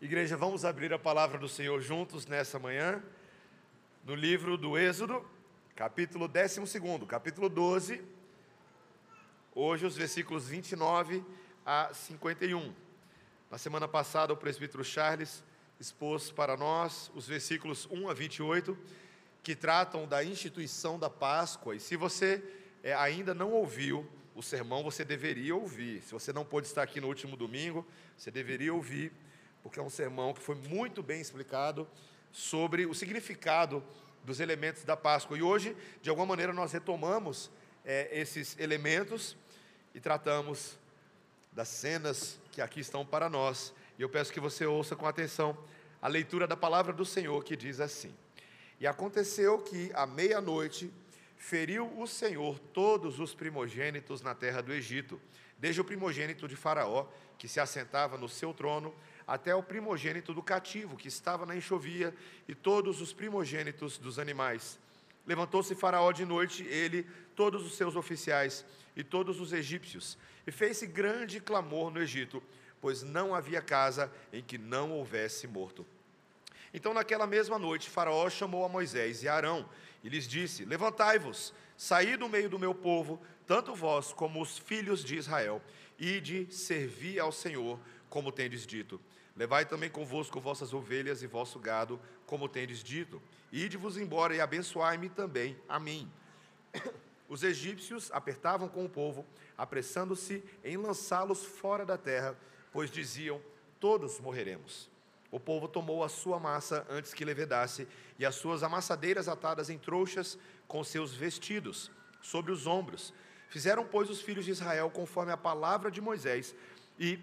Igreja, vamos abrir a palavra do Senhor juntos nessa manhã, no livro do Êxodo, capítulo 12, capítulo 12, hoje os versículos 29 a 51. Na semana passada, o presbítero Charles expôs para nós os versículos 1 a 28, que tratam da instituição da Páscoa, e se você é, ainda não ouviu o sermão, você deveria ouvir. Se você não pôde estar aqui no último domingo, você deveria ouvir, porque é um sermão que foi muito bem explicado sobre o significado dos elementos da Páscoa. E hoje, de alguma maneira, nós retomamos é, esses elementos e tratamos das cenas que aqui estão para nós. E eu peço que você ouça com atenção a leitura da palavra do Senhor que diz assim: E aconteceu que à meia-noite feriu o Senhor todos os primogênitos na terra do Egito, desde o primogênito de Faraó, que se assentava no seu trono, até o primogênito do cativo, que estava na enxovia, e todos os primogênitos dos animais. Levantou-se Faraó de noite, ele, todos os seus oficiais e todos os egípcios, e fez-se grande clamor no Egito, pois não havia casa em que não houvesse morto. Então, naquela mesma noite, Faraó chamou a Moisés e Arão e lhes disse: Levantai-vos, saí do meio do meu povo, tanto vós como os filhos de Israel, e de servir ao Senhor, como tendes dito. Levai também convosco vossas ovelhas e vosso gado, como tendes dito. Ide-vos embora e abençoai-me também a mim. Os egípcios apertavam com o povo, apressando-se em lançá-los fora da terra, pois diziam: Todos morreremos. O povo tomou a sua massa antes que levedasse, e as suas amassadeiras atadas em trouxas com seus vestidos sobre os ombros. Fizeram, pois, os filhos de Israel conforme a palavra de Moisés, e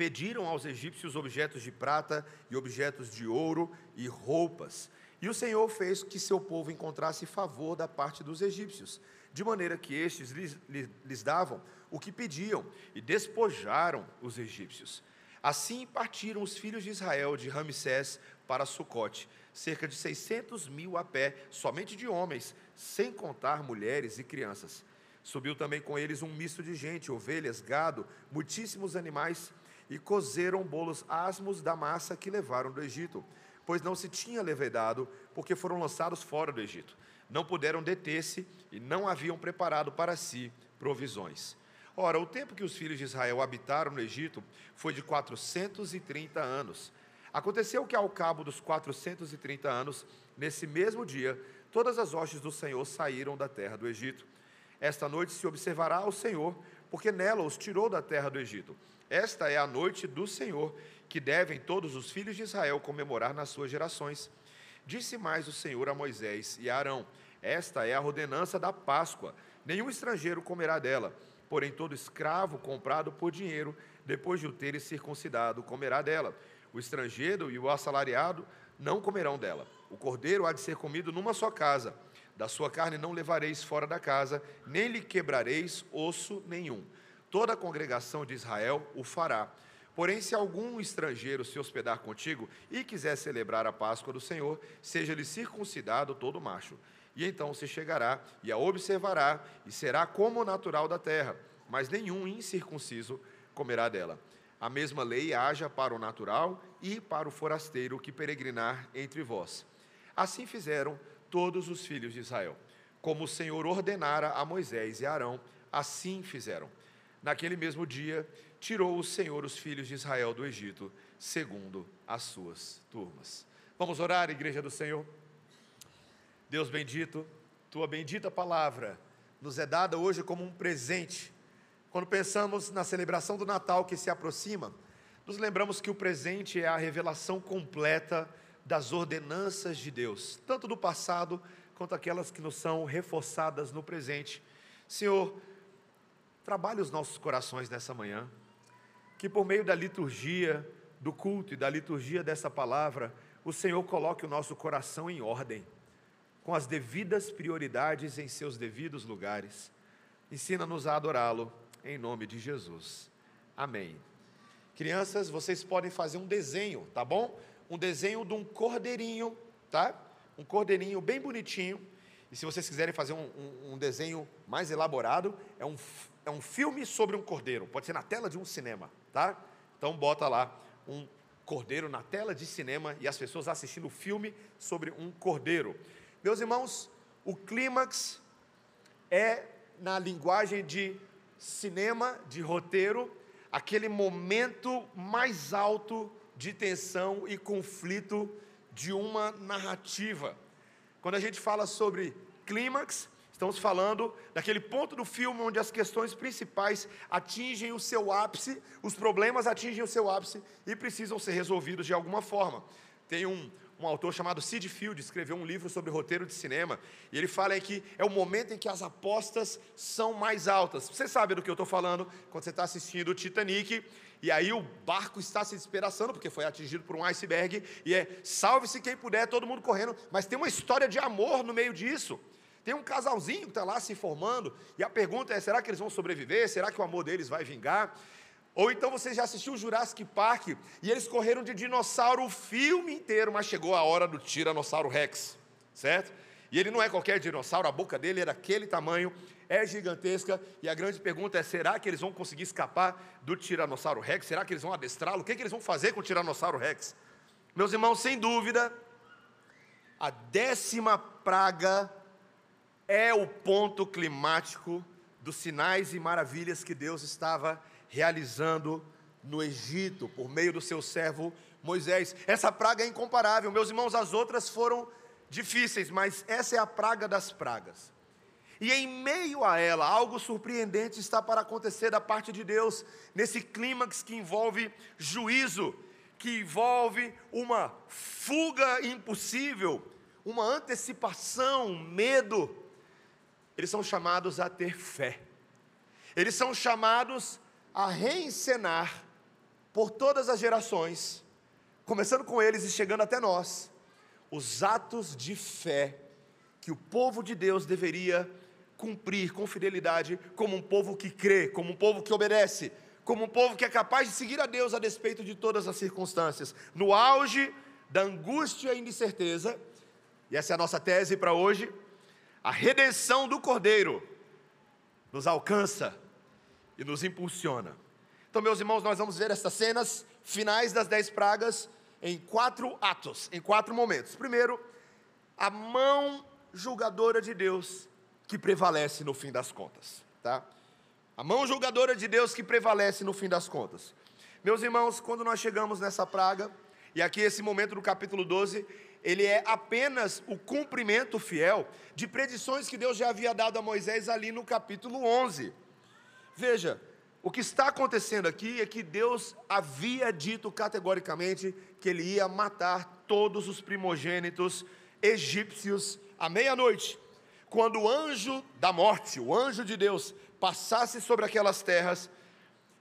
pediram aos egípcios objetos de prata e objetos de ouro e roupas. E o Senhor fez que seu povo encontrasse favor da parte dos egípcios, de maneira que estes lhes, lhes davam o que pediam, e despojaram os egípcios. Assim partiram os filhos de Israel de Ramsés para Sucote, cerca de 600 mil a pé, somente de homens, sem contar mulheres e crianças. Subiu também com eles um misto de gente, ovelhas, gado, muitíssimos animais, e cozeram bolos asmos da massa que levaram do Egito, pois não se tinha levedado, porque foram lançados fora do Egito. Não puderam deter-se e não haviam preparado para si provisões. Ora, o tempo que os filhos de Israel habitaram no Egito foi de 430 anos. Aconteceu que, ao cabo dos 430 anos, nesse mesmo dia, todas as hostes do Senhor saíram da terra do Egito. Esta noite se observará ao Senhor, porque nela os tirou da terra do Egito. Esta é a noite do Senhor, que devem todos os filhos de Israel comemorar nas suas gerações. Disse mais o Senhor a Moisés e a Arão: Esta é a ordenança da Páscoa. Nenhum estrangeiro comerá dela Porém, todo escravo comprado por dinheiro, depois de o terem circuncidado, comerá dela. O estrangeiro e o assalariado não comerão dela. O cordeiro há de ser comido numa só casa. Da sua carne não levareis fora da casa, nem lhe quebrareis osso nenhum. Toda a congregação de Israel o fará. Porém, se algum estrangeiro se hospedar contigo e quiser celebrar a Páscoa do Senhor, seja-lhe circuncidado todo macho e então se chegará e a observará, e será como o natural da terra, mas nenhum incircunciso comerá dela. A mesma lei haja para o natural e para o forasteiro que peregrinar entre vós. Assim fizeram todos os filhos de Israel. Como o Senhor ordenara a Moisés e Arão, assim fizeram. Naquele mesmo dia, tirou o Senhor os filhos de Israel do Egito, segundo as suas turmas. Vamos orar, igreja do Senhor? Deus bendito, tua bendita palavra nos é dada hoje como um presente. Quando pensamos na celebração do Natal que se aproxima, nos lembramos que o presente é a revelação completa das ordenanças de Deus, tanto do passado quanto aquelas que nos são reforçadas no presente. Senhor, trabalhe os nossos corações nessa manhã, que por meio da liturgia, do culto e da liturgia dessa palavra, o Senhor coloque o nosso coração em ordem com as devidas prioridades em seus devidos lugares. Ensina-nos a adorá-lo, em nome de Jesus. Amém. Crianças, vocês podem fazer um desenho, tá bom? Um desenho de um cordeirinho, tá? Um cordeirinho bem bonitinho. E se vocês quiserem fazer um, um, um desenho mais elaborado, é um, é um filme sobre um cordeiro. Pode ser na tela de um cinema, tá? Então bota lá um cordeiro na tela de cinema e as pessoas assistindo o filme sobre um cordeiro. Meus irmãos, o clímax é, na linguagem de cinema, de roteiro, aquele momento mais alto de tensão e conflito de uma narrativa. Quando a gente fala sobre clímax, estamos falando daquele ponto do filme onde as questões principais atingem o seu ápice, os problemas atingem o seu ápice e precisam ser resolvidos de alguma forma. Tem um, um autor chamado Sid Field, escreveu um livro sobre roteiro de cinema, e ele fala que é o momento em que as apostas são mais altas. Você sabe do que eu estou falando quando você está assistindo o Titanic, e aí o barco está se despedaçando, porque foi atingido por um iceberg, e é salve-se quem puder, todo mundo correndo, mas tem uma história de amor no meio disso. Tem um casalzinho que está lá se formando, e a pergunta é: será que eles vão sobreviver? Será que o amor deles vai vingar? Ou então você já assistiu o Jurassic Park e eles correram de dinossauro o filme inteiro, mas chegou a hora do Tiranossauro Rex, certo? E ele não é qualquer dinossauro, a boca dele era aquele tamanho, é gigantesca, e a grande pergunta é: será que eles vão conseguir escapar do Tiranossauro Rex? Será que eles vão adestrá-lo? O que, é que eles vão fazer com o Tiranossauro Rex? Meus irmãos, sem dúvida, a décima praga é o ponto climático dos sinais e maravilhas que Deus estava realizando no Egito, por meio do seu servo Moisés. Essa praga é incomparável, meus irmãos, as outras foram difíceis, mas essa é a praga das pragas. E em meio a ela, algo surpreendente está para acontecer da parte de Deus, nesse clímax que envolve juízo, que envolve uma fuga impossível, uma antecipação, medo. Eles são chamados a ter fé. Eles são chamados a reencenar por todas as gerações, começando com eles e chegando até nós, os atos de fé que o povo de Deus deveria cumprir com fidelidade, como um povo que crê, como um povo que obedece, como um povo que é capaz de seguir a Deus a despeito de todas as circunstâncias. No auge da angústia e incerteza, e essa é a nossa tese para hoje, a redenção do Cordeiro nos alcança e nos impulsiona. Então, meus irmãos, nós vamos ver essas cenas finais das dez pragas em quatro atos, em quatro momentos. Primeiro, a mão julgadora de Deus que prevalece no fim das contas, tá? A mão julgadora de Deus que prevalece no fim das contas. Meus irmãos, quando nós chegamos nessa praga, e aqui esse momento do capítulo 12, ele é apenas o cumprimento fiel de predições que Deus já havia dado a Moisés ali no capítulo 11. Veja, o que está acontecendo aqui é que Deus havia dito categoricamente que ele ia matar todos os primogênitos egípcios à meia-noite. Quando o anjo da morte, o anjo de Deus, passasse sobre aquelas terras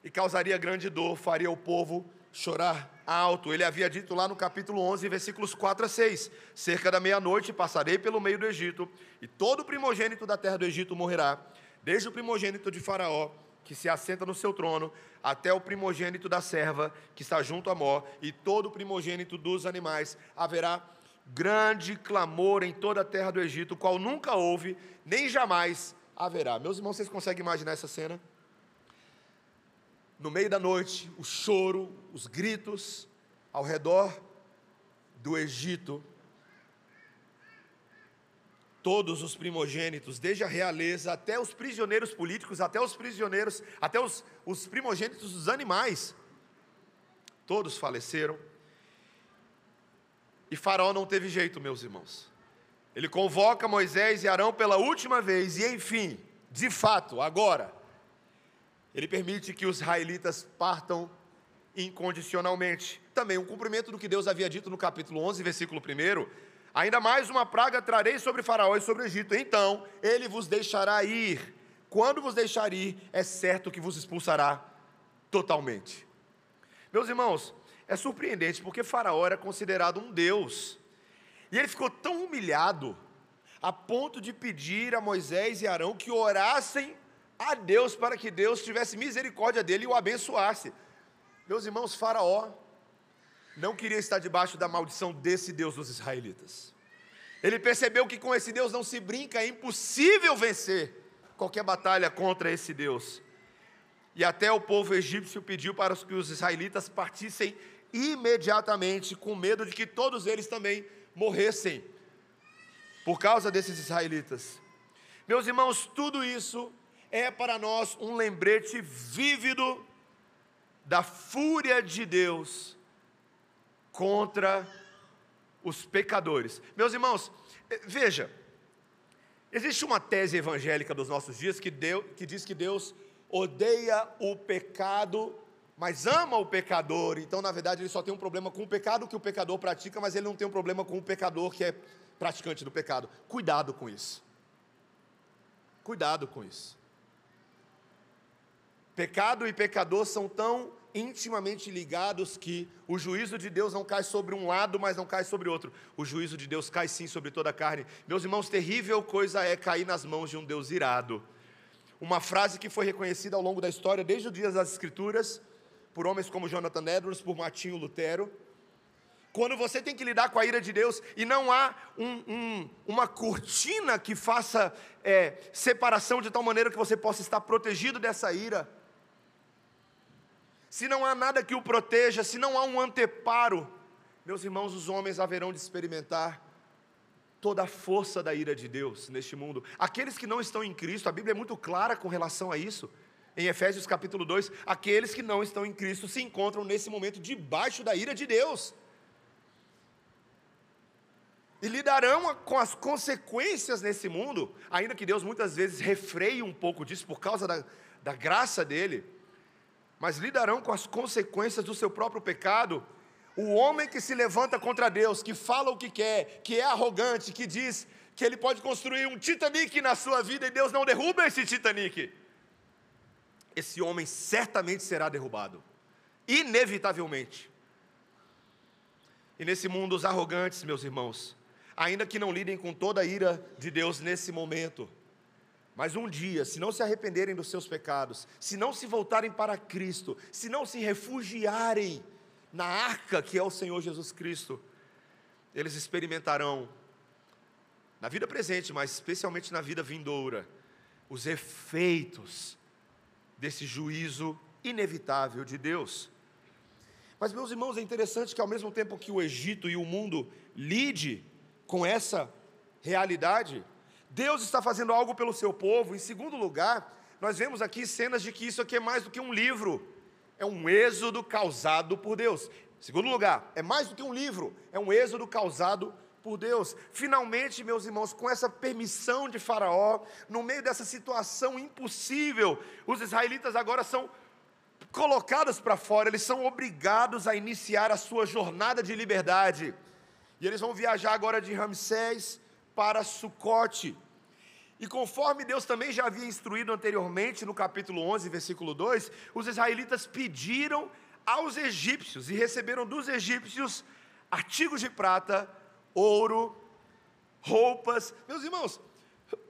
e causaria grande dor, faria o povo chorar alto. Ele havia dito lá no capítulo 11, versículos 4 a 6: Cerca da meia-noite passarei pelo meio do Egito, e todo primogênito da terra do Egito morrerá desde o primogênito de Faraó, que se assenta no seu trono, até o primogênito da serva, que está junto a Mó, e todo o primogênito dos animais. Haverá grande clamor em toda a terra do Egito, qual nunca houve, nem jamais haverá. Meus irmãos, vocês conseguem imaginar essa cena? No meio da noite, o choro, os gritos ao redor do Egito, todos os primogênitos, desde a realeza até os prisioneiros políticos, até os prisioneiros, até os, os primogênitos dos animais, todos faleceram. E Faraó não teve jeito, meus irmãos. Ele convoca Moisés e Arão pela última vez, e enfim, de fato, agora, ele permite que os israelitas partam incondicionalmente. Também um cumprimento do que Deus havia dito no capítulo 11, versículo 1 Ainda mais uma praga trarei sobre Faraó e sobre o Egito. Então ele vos deixará ir. Quando vos deixar ir, é certo que vos expulsará totalmente. Meus irmãos, é surpreendente porque Faraó era considerado um deus. E ele ficou tão humilhado a ponto de pedir a Moisés e Arão que orassem a Deus para que Deus tivesse misericórdia dele e o abençoasse. Meus irmãos, Faraó não queria estar debaixo da maldição desse Deus dos israelitas. Ele percebeu que com esse Deus não se brinca, é impossível vencer qualquer batalha contra esse Deus. E até o povo egípcio pediu para que os israelitas partissem imediatamente, com medo de que todos eles também morressem por causa desses israelitas. Meus irmãos, tudo isso é para nós um lembrete vívido da fúria de Deus contra os pecadores. Meus irmãos, eh, veja, existe uma tese evangélica dos nossos dias que, Deus, que diz que Deus odeia o pecado, mas ama o pecador. Então, na verdade, ele só tem um problema com o pecado que o pecador pratica, mas ele não tem um problema com o pecador que é praticante do pecado. Cuidado com isso. Cuidado com isso. Pecado e pecador são tão intimamente ligados que o juízo de Deus não cai sobre um lado, mas não cai sobre outro. O juízo de Deus cai sim sobre toda a carne. Meus irmãos, terrível coisa é cair nas mãos de um Deus irado. Uma frase que foi reconhecida ao longo da história, desde os dias das Escrituras, por homens como Jonathan Edwards, por Martinho Lutero. Quando você tem que lidar com a ira de Deus e não há um, um, uma cortina que faça é, separação de tal maneira que você possa estar protegido dessa ira se não há nada que o proteja, se não há um anteparo, meus irmãos, os homens haverão de experimentar toda a força da ira de Deus neste mundo. Aqueles que não estão em Cristo, a Bíblia é muito clara com relação a isso. Em Efésios capítulo 2, aqueles que não estão em Cristo se encontram nesse momento debaixo da ira de Deus. E lidarão com as consequências nesse mundo, ainda que Deus muitas vezes refreie um pouco disso por causa da, da graça dele mas lidarão com as consequências do seu próprio pecado. O homem que se levanta contra Deus, que fala o que quer, que é arrogante, que diz que ele pode construir um Titanic na sua vida e Deus não derruba esse Titanic, esse homem certamente será derrubado, inevitavelmente. E nesse mundo, os arrogantes, meus irmãos, ainda que não lidem com toda a ira de Deus nesse momento, mas um dia, se não se arrependerem dos seus pecados, se não se voltarem para Cristo, se não se refugiarem na arca que é o Senhor Jesus Cristo, eles experimentarão, na vida presente, mas especialmente na vida vindoura, os efeitos desse juízo inevitável de Deus. Mas, meus irmãos, é interessante que ao mesmo tempo que o Egito e o mundo lide com essa realidade, Deus está fazendo algo pelo seu povo. Em segundo lugar, nós vemos aqui cenas de que isso aqui é mais do que um livro, é um êxodo causado por Deus. Em segundo lugar, é mais do que um livro, é um êxodo causado por Deus. Finalmente, meus irmãos, com essa permissão de Faraó, no meio dessa situação impossível, os israelitas agora são colocados para fora, eles são obrigados a iniciar a sua jornada de liberdade. E eles vão viajar agora de Ramsés para Sucote. E conforme Deus também já havia instruído anteriormente, no capítulo 11, versículo 2, os israelitas pediram aos egípcios e receberam dos egípcios artigos de prata, ouro, roupas. Meus irmãos,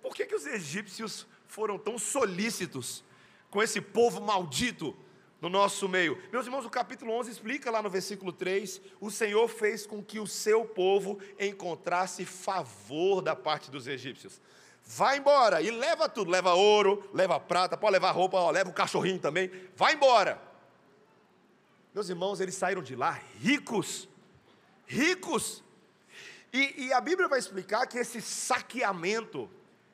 por que, que os egípcios foram tão solícitos com esse povo maldito no nosso meio. Meus irmãos, o capítulo 11 explica lá no versículo 3: o Senhor fez com que o seu povo encontrasse favor da parte dos egípcios. Vai embora e leva tudo, leva ouro, leva prata, pode levar roupa, ó, leva o cachorrinho também, vai embora. Meus irmãos, eles saíram de lá ricos, ricos. E, e a Bíblia vai explicar que esse saqueamento,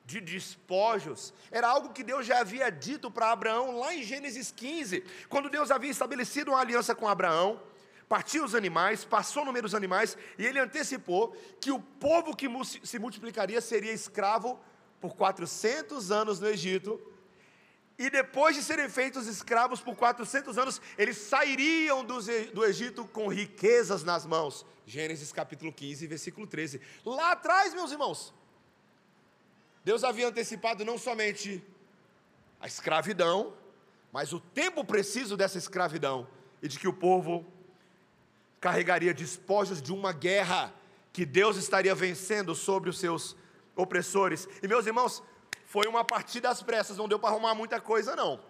de despojos, era algo que Deus já havia dito para Abraão lá em Gênesis 15, quando Deus havia estabelecido uma aliança com Abraão, partiu os animais, passou no meio dos animais, e ele antecipou que o povo que se multiplicaria seria escravo por 400 anos no Egito, e depois de serem feitos escravos por 400 anos, eles sairiam do Egito com riquezas nas mãos. Gênesis capítulo 15, versículo 13. Lá atrás, meus irmãos, Deus havia antecipado não somente a escravidão, mas o tempo preciso dessa escravidão e de que o povo carregaria despojos de uma guerra que Deus estaria vencendo sobre os seus opressores. E meus irmãos, foi uma partida às pressas, não deu para arrumar muita coisa não.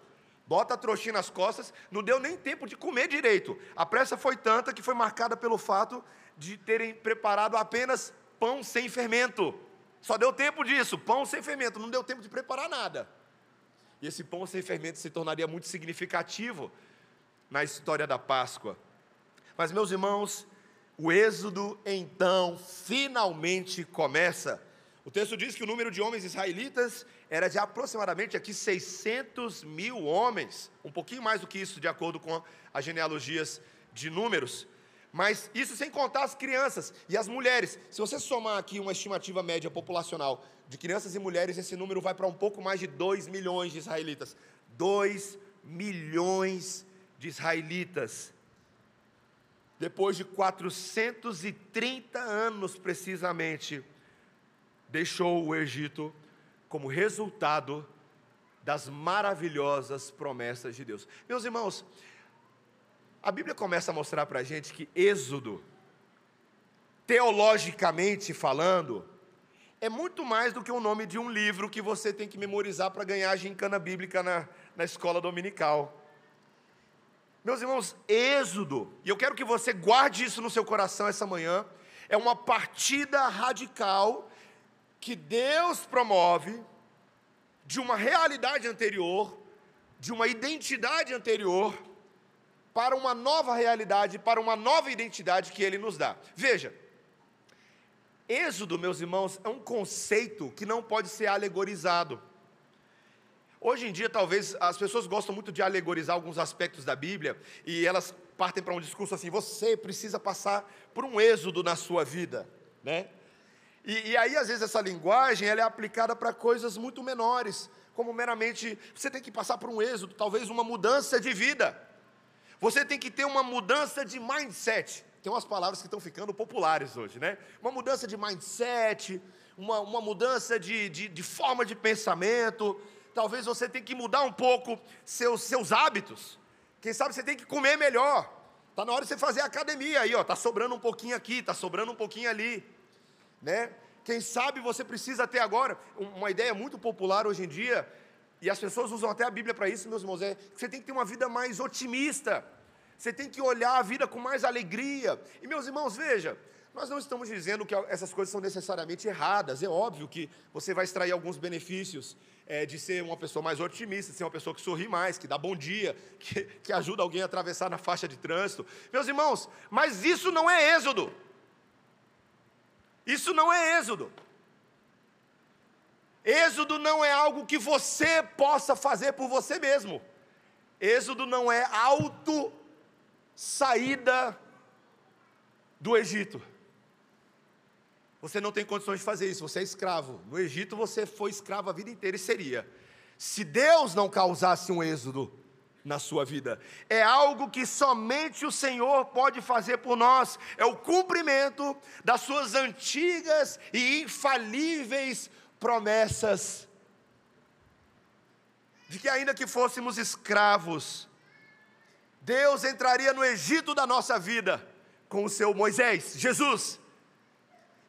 Bota a trouxinha nas costas, não deu nem tempo de comer direito. A pressa foi tanta que foi marcada pelo fato de terem preparado apenas pão sem fermento. Só deu tempo disso, pão sem fermento, não deu tempo de preparar nada. E esse pão sem fermento se tornaria muito significativo na história da Páscoa. Mas, meus irmãos, o êxodo então finalmente começa. O texto diz que o número de homens israelitas era de aproximadamente aqui 600 mil homens, um pouquinho mais do que isso, de acordo com as genealogias de números. Mas isso sem contar as crianças e as mulheres. Se você somar aqui uma estimativa média populacional de crianças e mulheres, esse número vai para um pouco mais de 2 milhões de israelitas. 2 milhões de israelitas. Depois de 430 anos precisamente, deixou o Egito como resultado das maravilhosas promessas de Deus. Meus irmãos, a Bíblia começa a mostrar para a gente que Êxodo, teologicamente falando, é muito mais do que o nome de um livro que você tem que memorizar para ganhar a gincana bíblica na, na escola dominical. Meus irmãos, Êxodo, e eu quero que você guarde isso no seu coração essa manhã, é uma partida radical que Deus promove de uma realidade anterior, de uma identidade anterior, para uma nova realidade, para uma nova identidade que Ele nos dá. Veja, Êxodo, meus irmãos, é um conceito que não pode ser alegorizado. Hoje em dia, talvez as pessoas gostam muito de alegorizar alguns aspectos da Bíblia e elas partem para um discurso assim: você precisa passar por um êxodo na sua vida, né? E, e aí, às vezes, essa linguagem ela é aplicada para coisas muito menores, como meramente você tem que passar por um êxodo, talvez uma mudança de vida. Você tem que ter uma mudança de mindset. Tem umas palavras que estão ficando populares hoje, né? Uma mudança de mindset, uma, uma mudança de, de, de forma de pensamento. Talvez você tenha que mudar um pouco seus, seus hábitos. Quem sabe você tem que comer melhor. Está na hora de você fazer academia aí, ó. Está sobrando um pouquinho aqui, está sobrando um pouquinho ali né? Quem sabe você precisa ter agora, uma ideia muito popular hoje em dia, e as pessoas usam até a Bíblia para isso, meus irmãos, é que você tem que ter uma vida mais otimista, você tem que olhar a vida com mais alegria. E meus irmãos, veja, nós não estamos dizendo que essas coisas são necessariamente erradas, é óbvio que você vai extrair alguns benefícios é, de ser uma pessoa mais otimista, de ser uma pessoa que sorri mais, que dá bom dia, que, que ajuda alguém a atravessar na faixa de trânsito. Meus irmãos, mas isso não é êxodo. Isso não é êxodo. Êxodo não é algo que você possa fazer por você mesmo. Êxodo não é auto saída do Egito. Você não tem condições de fazer isso, você é escravo. No Egito você foi escravo a vida inteira e seria. Se Deus não causasse um êxodo, na sua vida. É algo que somente o Senhor pode fazer por nós. É o cumprimento das suas antigas e infalíveis promessas. De que, ainda que fôssemos escravos, Deus entraria no Egito da nossa vida com o seu Moisés, Jesus,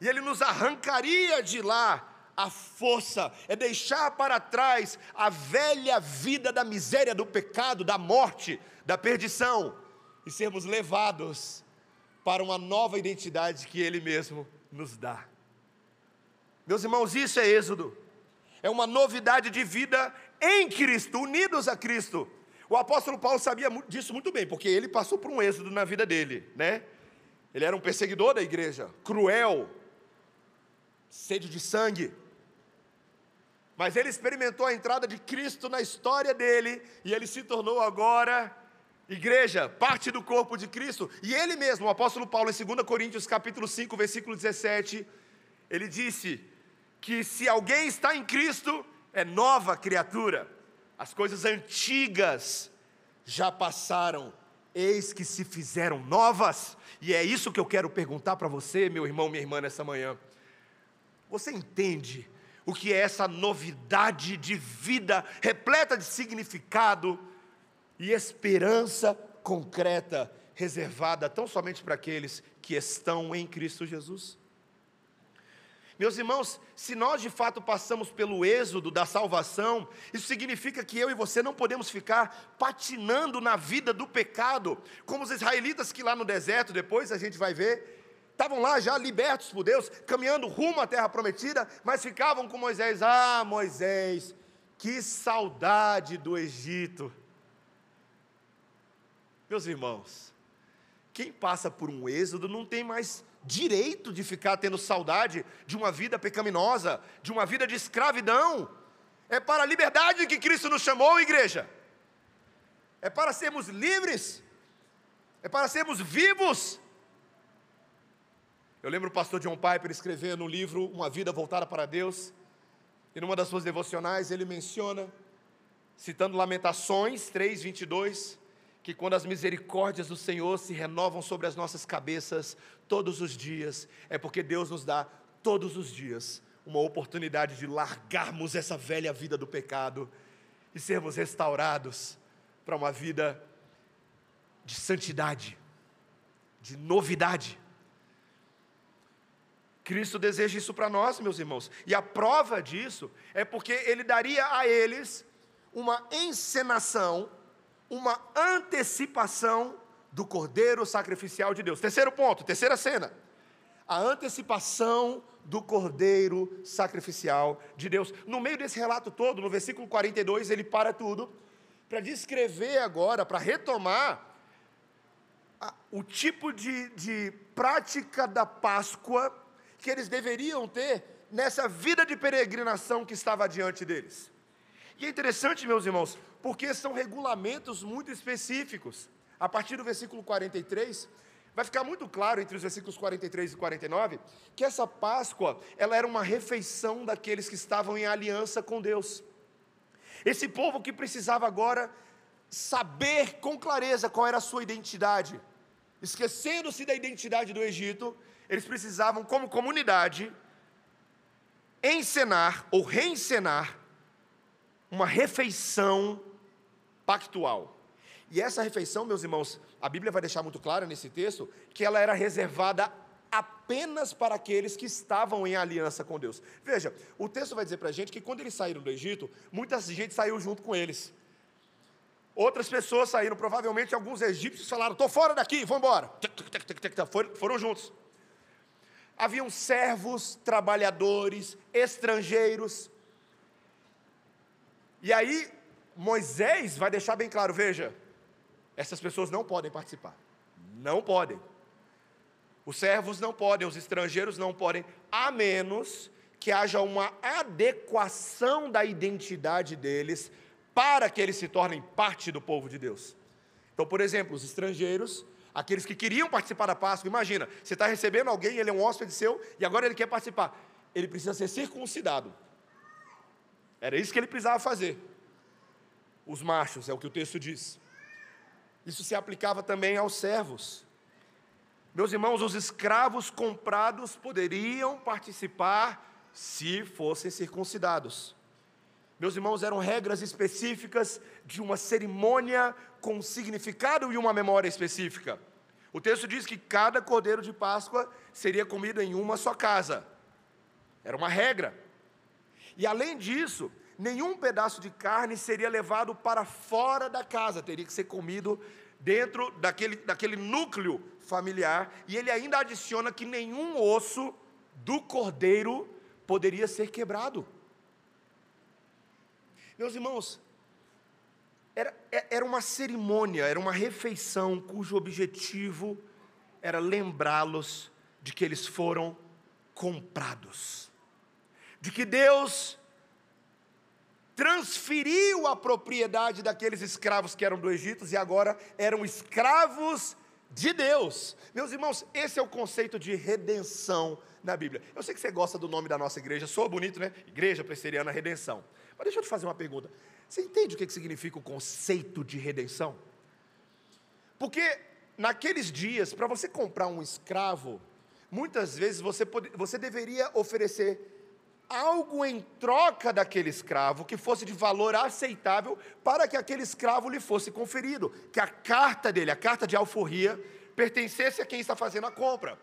e ele nos arrancaria de lá a força, é deixar para trás a velha vida da miséria, do pecado, da morte, da perdição e sermos levados para uma nova identidade que Ele mesmo nos dá. Meus irmãos, isso é Êxodo, é uma novidade de vida em Cristo, unidos a Cristo. O apóstolo Paulo sabia disso muito bem, porque ele passou por um êxodo na vida dele, né? Ele era um perseguidor da igreja, cruel, sede de sangue. Mas ele experimentou a entrada de Cristo na história dele e ele se tornou agora igreja, parte do corpo de Cristo. E ele mesmo, o apóstolo Paulo, em 2 Coríntios capítulo 5, versículo 17, ele disse que se alguém está em Cristo, é nova criatura. As coisas antigas já passaram, eis que se fizeram novas. E é isso que eu quero perguntar para você, meu irmão, minha irmã, nessa manhã. Você entende o que é essa novidade de vida repleta de significado e esperança concreta, reservada tão somente para aqueles que estão em Cristo Jesus. Meus irmãos, se nós de fato passamos pelo êxodo da salvação, isso significa que eu e você não podemos ficar patinando na vida do pecado, como os israelitas que lá no deserto, depois a gente vai ver, estavam lá já libertos por Deus, caminhando rumo à terra prometida, mas ficavam com Moisés: Ah, Moisés, que saudade do Egito. Meus irmãos, quem passa por um êxodo não tem mais direito de ficar tendo saudade de uma vida pecaminosa, de uma vida de escravidão. É para a liberdade que Cristo nos chamou, igreja. É para sermos livres. É para sermos vivos. Eu lembro o pastor John Piper escrevendo no livro Uma Vida Voltada para Deus. E numa das suas devocionais ele menciona, citando Lamentações 3, 22, que quando as misericórdias do Senhor se renovam sobre as nossas cabeças todos os dias, é porque Deus nos dá todos os dias uma oportunidade de largarmos essa velha vida do pecado e sermos restaurados para uma vida de santidade, de novidade. Cristo deseja isso para nós, meus irmãos, e a prova disso é porque Ele daria a eles uma encenação uma antecipação do cordeiro sacrificial de Deus. Terceiro ponto, terceira cena. A antecipação do cordeiro sacrificial de Deus. No meio desse relato todo, no versículo 42, ele para tudo para descrever agora, para retomar a, o tipo de, de prática da Páscoa que eles deveriam ter nessa vida de peregrinação que estava diante deles. E é interessante, meus irmãos, porque são regulamentos muito específicos. A partir do versículo 43, vai ficar muito claro entre os versículos 43 e 49 que essa Páscoa, ela era uma refeição daqueles que estavam em aliança com Deus. Esse povo que precisava agora saber com clareza qual era a sua identidade, esquecendo-se da identidade do Egito, eles precisavam, como comunidade, encenar ou reencenar uma refeição pactual. E essa refeição, meus irmãos, a Bíblia vai deixar muito claro nesse texto que ela era reservada apenas para aqueles que estavam em aliança com Deus. Veja, o texto vai dizer para a gente que quando eles saíram do Egito, muita gente saiu junto com eles. Outras pessoas saíram, provavelmente alguns egípcios falaram: estou fora daqui, vamos embora. Foram juntos. Haviam servos, trabalhadores, estrangeiros, e aí, Moisés vai deixar bem claro: veja, essas pessoas não podem participar. Não podem. Os servos não podem, os estrangeiros não podem, a menos que haja uma adequação da identidade deles para que eles se tornem parte do povo de Deus. Então, por exemplo, os estrangeiros, aqueles que queriam participar da Páscoa, imagina, você está recebendo alguém, ele é um hóspede seu, e agora ele quer participar. Ele precisa ser circuncidado. Era isso que ele precisava fazer. Os machos, é o que o texto diz. Isso se aplicava também aos servos. Meus irmãos, os escravos comprados poderiam participar se fossem circuncidados. Meus irmãos, eram regras específicas de uma cerimônia com um significado e uma memória específica. O texto diz que cada cordeiro de Páscoa seria comido em uma só casa. Era uma regra. E além disso, nenhum pedaço de carne seria levado para fora da casa, teria que ser comido dentro daquele, daquele núcleo familiar. E ele ainda adiciona que nenhum osso do cordeiro poderia ser quebrado. Meus irmãos, era, é, era uma cerimônia, era uma refeição cujo objetivo era lembrá-los de que eles foram comprados de que Deus transferiu a propriedade daqueles escravos que eram do Egito e agora eram escravos de Deus. Meus irmãos, esse é o conceito de redenção na Bíblia. Eu sei que você gosta do nome da nossa igreja, sou bonito, né? Igreja Presbiteriana Redenção. Mas deixa eu te fazer uma pergunta. Você entende o que significa o conceito de redenção? Porque naqueles dias, para você comprar um escravo, muitas vezes você, pode, você deveria oferecer algo em troca daquele escravo que fosse de valor aceitável para que aquele escravo lhe fosse conferido, que a carta dele, a carta de alforria, pertencesse a quem está fazendo a compra.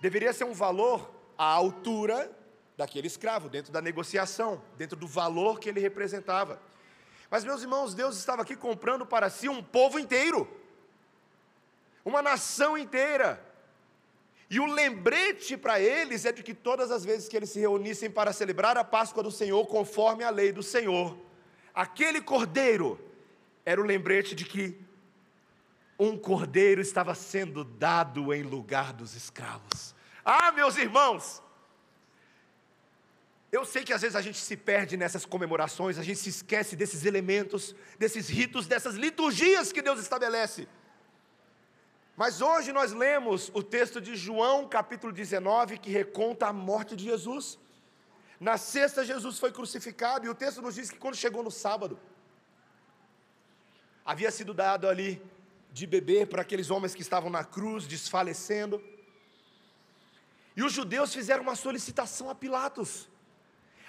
Deveria ser um valor à altura daquele escravo, dentro da negociação, dentro do valor que ele representava. Mas, meus irmãos, Deus estava aqui comprando para si um povo inteiro, uma nação inteira. E o lembrete para eles é de que todas as vezes que eles se reunissem para celebrar a Páscoa do Senhor, conforme a lei do Senhor, aquele cordeiro era o lembrete de que um cordeiro estava sendo dado em lugar dos escravos. Ah, meus irmãos, eu sei que às vezes a gente se perde nessas comemorações, a gente se esquece desses elementos, desses ritos, dessas liturgias que Deus estabelece. Mas hoje nós lemos o texto de João, capítulo 19, que reconta a morte de Jesus. Na sexta, Jesus foi crucificado, e o texto nos diz que quando chegou no sábado, havia sido dado ali de beber para aqueles homens que estavam na cruz, desfalecendo. E os judeus fizeram uma solicitação a Pilatos.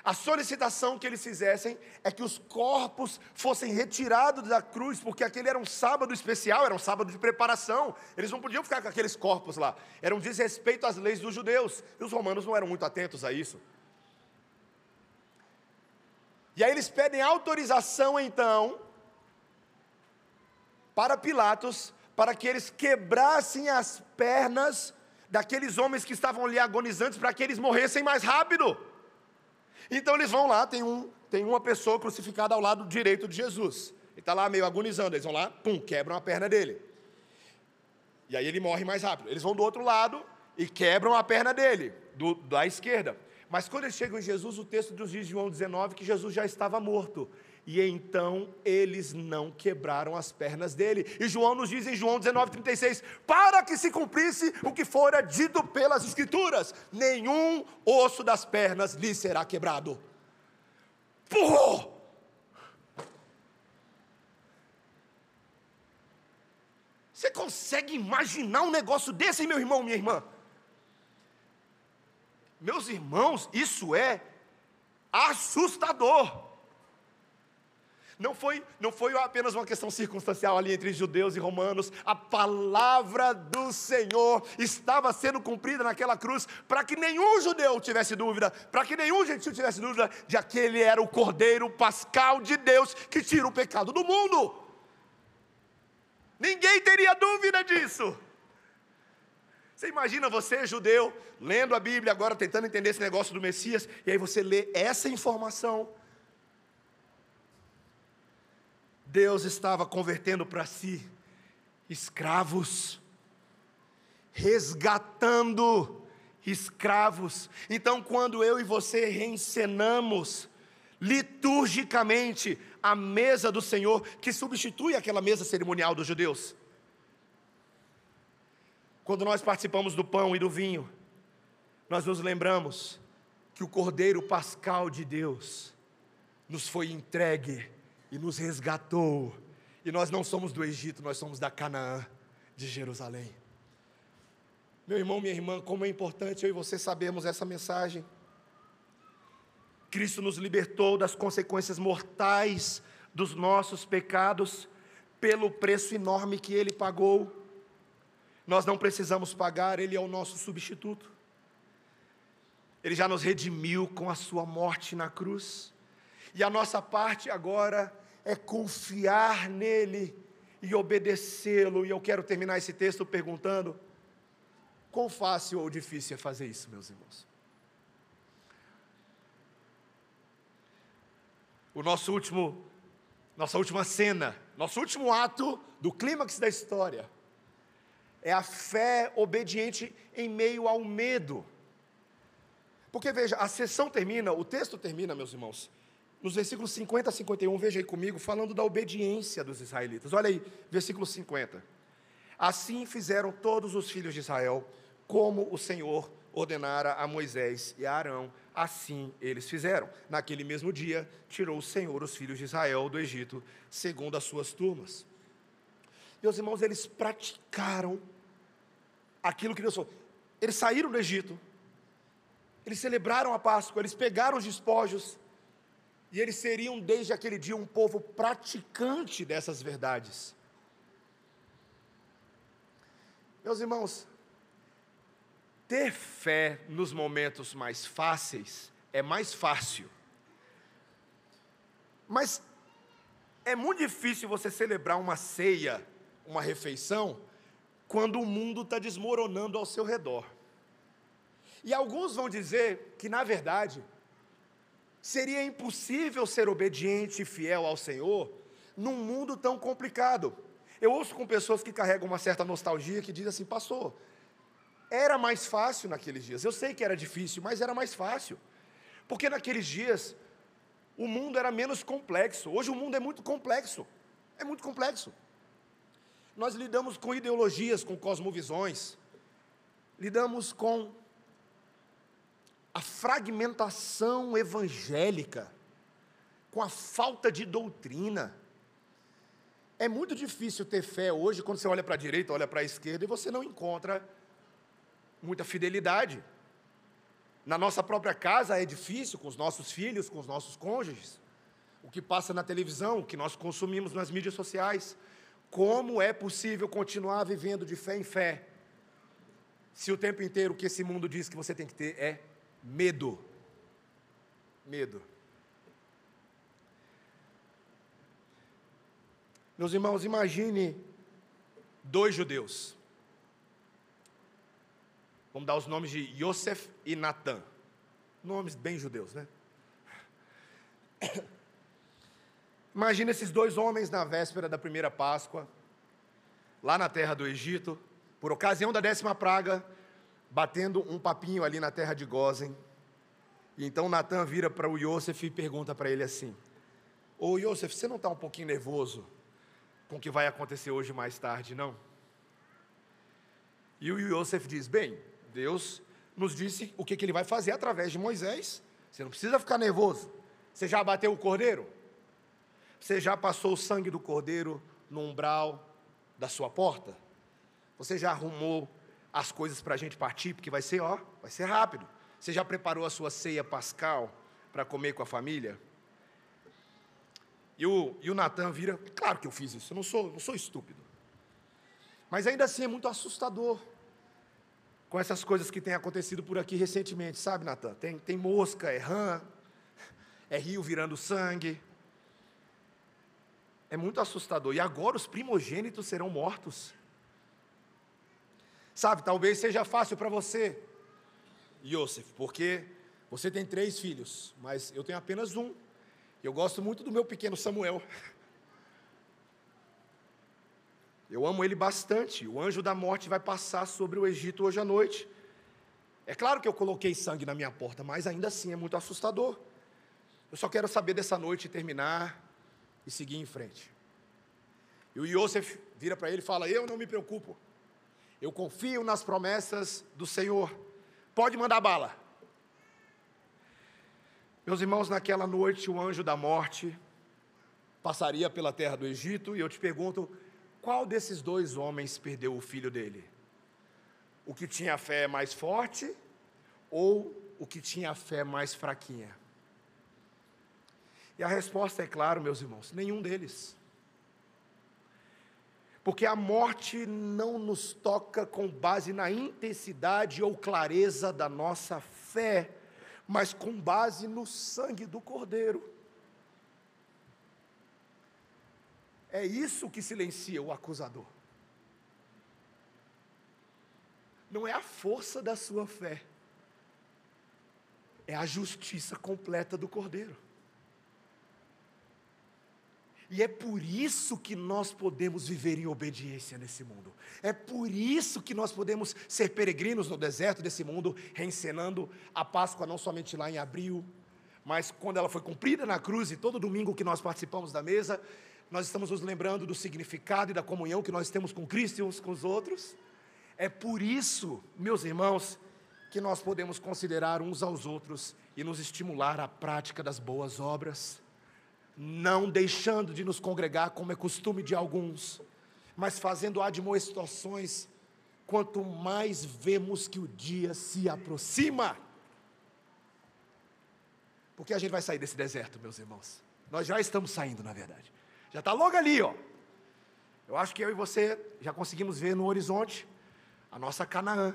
A solicitação que eles fizessem é que os corpos fossem retirados da cruz, porque aquele era um sábado especial, era um sábado de preparação. Eles não podiam ficar com aqueles corpos lá. Era um desrespeito às leis dos judeus. E os romanos não eram muito atentos a isso. E aí eles pedem autorização então para Pilatos, para que eles quebrassem as pernas daqueles homens que estavam ali agonizantes, para que eles morressem mais rápido. Então eles vão lá, tem, um, tem uma pessoa crucificada ao lado direito de Jesus. Ele está lá meio agonizando, eles vão lá, pum, quebram a perna dele. E aí ele morre mais rápido. Eles vão do outro lado e quebram a perna dele, do, da esquerda. Mas quando eles chegam em Jesus, o texto dias de João 19, que Jesus já estava morto. E então eles não quebraram as pernas dele. E João nos diz em João 19,36: para que se cumprisse o que fora dito pelas Escrituras, nenhum osso das pernas lhe será quebrado. Pô! Você consegue imaginar um negócio desse, meu irmão, minha irmã? Meus irmãos, isso é assustador. Não foi, não foi apenas uma questão circunstancial ali entre judeus e romanos, a palavra do Senhor estava sendo cumprida naquela cruz para que nenhum judeu tivesse dúvida, para que nenhum gentil tivesse dúvida de aquele era o cordeiro pascal de Deus que tira o pecado do mundo. Ninguém teria dúvida disso. Você imagina você, judeu, lendo a Bíblia agora, tentando entender esse negócio do Messias, e aí você lê essa informação Deus estava convertendo para si escravos, resgatando escravos. Então, quando eu e você reencenamos liturgicamente a mesa do Senhor, que substitui aquela mesa cerimonial dos judeus, quando nós participamos do pão e do vinho, nós nos lembramos que o Cordeiro Pascal de Deus nos foi entregue e nos resgatou. E nós não somos do Egito, nós somos da Canaã, de Jerusalém. Meu irmão, minha irmã, como é importante eu e você sabermos essa mensagem. Cristo nos libertou das consequências mortais dos nossos pecados, pelo preço enorme que Ele pagou. Nós não precisamos pagar, Ele é o nosso substituto. Ele já nos redimiu com a Sua morte na cruz. E a nossa parte agora é confiar nele e obedecê-lo. E eu quero terminar esse texto perguntando: quão fácil ou difícil é fazer isso, meus irmãos? O nosso último, nossa última cena, nosso último ato do clímax da história é a fé obediente em meio ao medo. Porque veja, a sessão termina, o texto termina, meus irmãos, nos versículos 50 a 51, veja aí comigo, falando da obediência dos israelitas. Olha aí, versículo 50. Assim fizeram todos os filhos de Israel, como o Senhor ordenara a Moisés e a Arão, assim eles fizeram. Naquele mesmo dia, tirou o Senhor os filhos de Israel do Egito, segundo as suas turmas. Meus irmãos, eles praticaram aquilo que Deus falou. Eles saíram do Egito, eles celebraram a Páscoa, eles pegaram os despojos, e eles seriam desde aquele dia um povo praticante dessas verdades. Meus irmãos, ter fé nos momentos mais fáceis é mais fácil. Mas é muito difícil você celebrar uma ceia, uma refeição, quando o mundo está desmoronando ao seu redor. E alguns vão dizer que, na verdade, Seria impossível ser obediente e fiel ao Senhor num mundo tão complicado. Eu ouço com pessoas que carregam uma certa nostalgia que dizem assim, pastor, era mais fácil naqueles dias. Eu sei que era difícil, mas era mais fácil. Porque naqueles dias o mundo era menos complexo. Hoje o mundo é muito complexo. É muito complexo. Nós lidamos com ideologias, com cosmovisões, lidamos com a fragmentação evangélica, com a falta de doutrina. É muito difícil ter fé hoje quando você olha para a direita, olha para a esquerda e você não encontra muita fidelidade. Na nossa própria casa é difícil, com os nossos filhos, com os nossos cônjuges. O que passa na televisão, o que nós consumimos nas mídias sociais. Como é possível continuar vivendo de fé em fé, se o tempo inteiro o que esse mundo diz que você tem que ter é medo? Medo. Meus irmãos, imagine dois judeus. Vamos dar os nomes de Yosef e Natan. Nomes bem judeus, né? Imagina esses dois homens na véspera da primeira Páscoa, lá na terra do Egito, por ocasião da décima praga, batendo um papinho ali na terra de Gozen. E então Natan vira para o Yosef e pergunta para ele assim: Ô Yosef, você não está um pouquinho nervoso com o que vai acontecer hoje mais tarde, não? E o Yosef diz: Bem, Deus nos disse o que, que ele vai fazer através de Moisés. Você não precisa ficar nervoso. Você já bateu o cordeiro? Você já passou o sangue do cordeiro no umbral da sua porta? Você já arrumou as coisas para a gente partir? Porque vai ser, ó, vai ser rápido. Você já preparou a sua ceia pascal para comer com a família? E o, e o Natan vira, claro que eu fiz isso, eu não sou, não sou estúpido. Mas ainda assim é muito assustador com essas coisas que têm acontecido por aqui recentemente, sabe, Natan? Tem, tem mosca, é rã, é rio virando sangue. É muito assustador. E agora os primogênitos serão mortos. Sabe, talvez seja fácil para você, Yosef, porque você tem três filhos, mas eu tenho apenas um. Eu gosto muito do meu pequeno Samuel. Eu amo ele bastante. O anjo da morte vai passar sobre o Egito hoje à noite. É claro que eu coloquei sangue na minha porta, mas ainda assim é muito assustador. Eu só quero saber dessa noite terminar e seguir em frente. E o Yosef vira para ele e fala: Eu não me preocupo. Eu confio nas promessas do Senhor. Pode mandar bala. Meus irmãos, naquela noite o anjo da morte passaria pela terra do Egito e eu te pergunto: qual desses dois homens perdeu o filho dele? O que tinha fé mais forte ou o que tinha fé mais fraquinha? E a resposta é claro, meus irmãos: nenhum deles. Porque a morte não nos toca com base na intensidade ou clareza da nossa fé, mas com base no sangue do Cordeiro. É isso que silencia o acusador. Não é a força da sua fé, é a justiça completa do Cordeiro. E é por isso que nós podemos viver em obediência nesse mundo. É por isso que nós podemos ser peregrinos no deserto desse mundo, reencenando a Páscoa não somente lá em abril, mas quando ela foi cumprida na cruz e todo domingo que nós participamos da mesa, nós estamos nos lembrando do significado e da comunhão que nós temos com Cristo e uns com os outros. É por isso, meus irmãos, que nós podemos considerar uns aos outros e nos estimular à prática das boas obras, não deixando de nos congregar como é costume de alguns, mas fazendo admoestações quanto mais vemos que o dia se aproxima. Porque a gente vai sair desse deserto, meus irmãos. Nós já estamos saindo, na verdade. Já está logo ali, ó. Eu acho que eu e você já conseguimos ver no horizonte a nossa Canaã.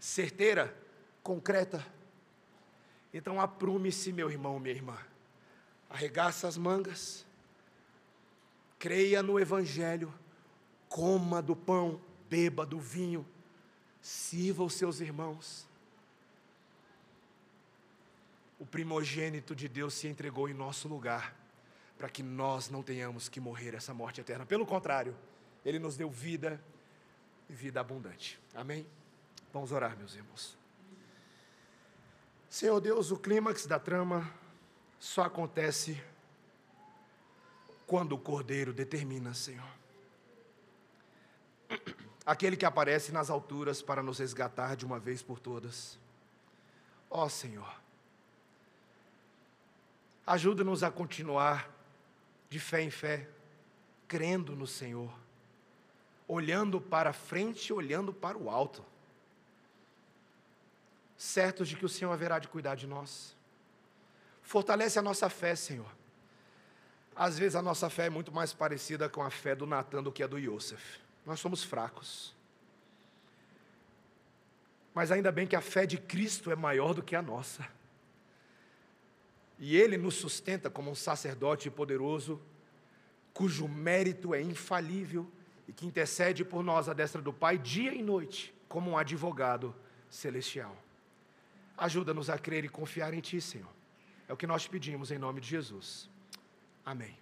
Certeira, concreta. Então aprume-se, meu irmão, minha irmã. Arregaça as mangas. Creia no Evangelho. Coma do pão, beba do vinho. Sirva os seus irmãos. O primogênito de Deus se entregou em nosso lugar para que nós não tenhamos que morrer essa morte eterna. Pelo contrário, Ele nos deu vida e vida abundante. Amém? Vamos orar, meus irmãos. Senhor Deus, o clímax da trama só acontece quando o Cordeiro determina, Senhor. Aquele que aparece nas alturas para nos resgatar de uma vez por todas. Ó oh, Senhor, ajuda-nos a continuar de fé em fé, crendo no Senhor, olhando para frente, olhando para o alto, certos de que o Senhor haverá de cuidar de nós. Fortalece a nossa fé, Senhor. Às vezes a nossa fé é muito mais parecida com a fé do Natan do que a do Yosef. Nós somos fracos. Mas ainda bem que a fé de Cristo é maior do que a nossa. E Ele nos sustenta como um sacerdote poderoso, cujo mérito é infalível e que intercede por nós à destra do Pai dia e noite, como um advogado celestial. Ajuda-nos a crer e confiar em Ti, Senhor. É o que nós pedimos em nome de Jesus. Amém.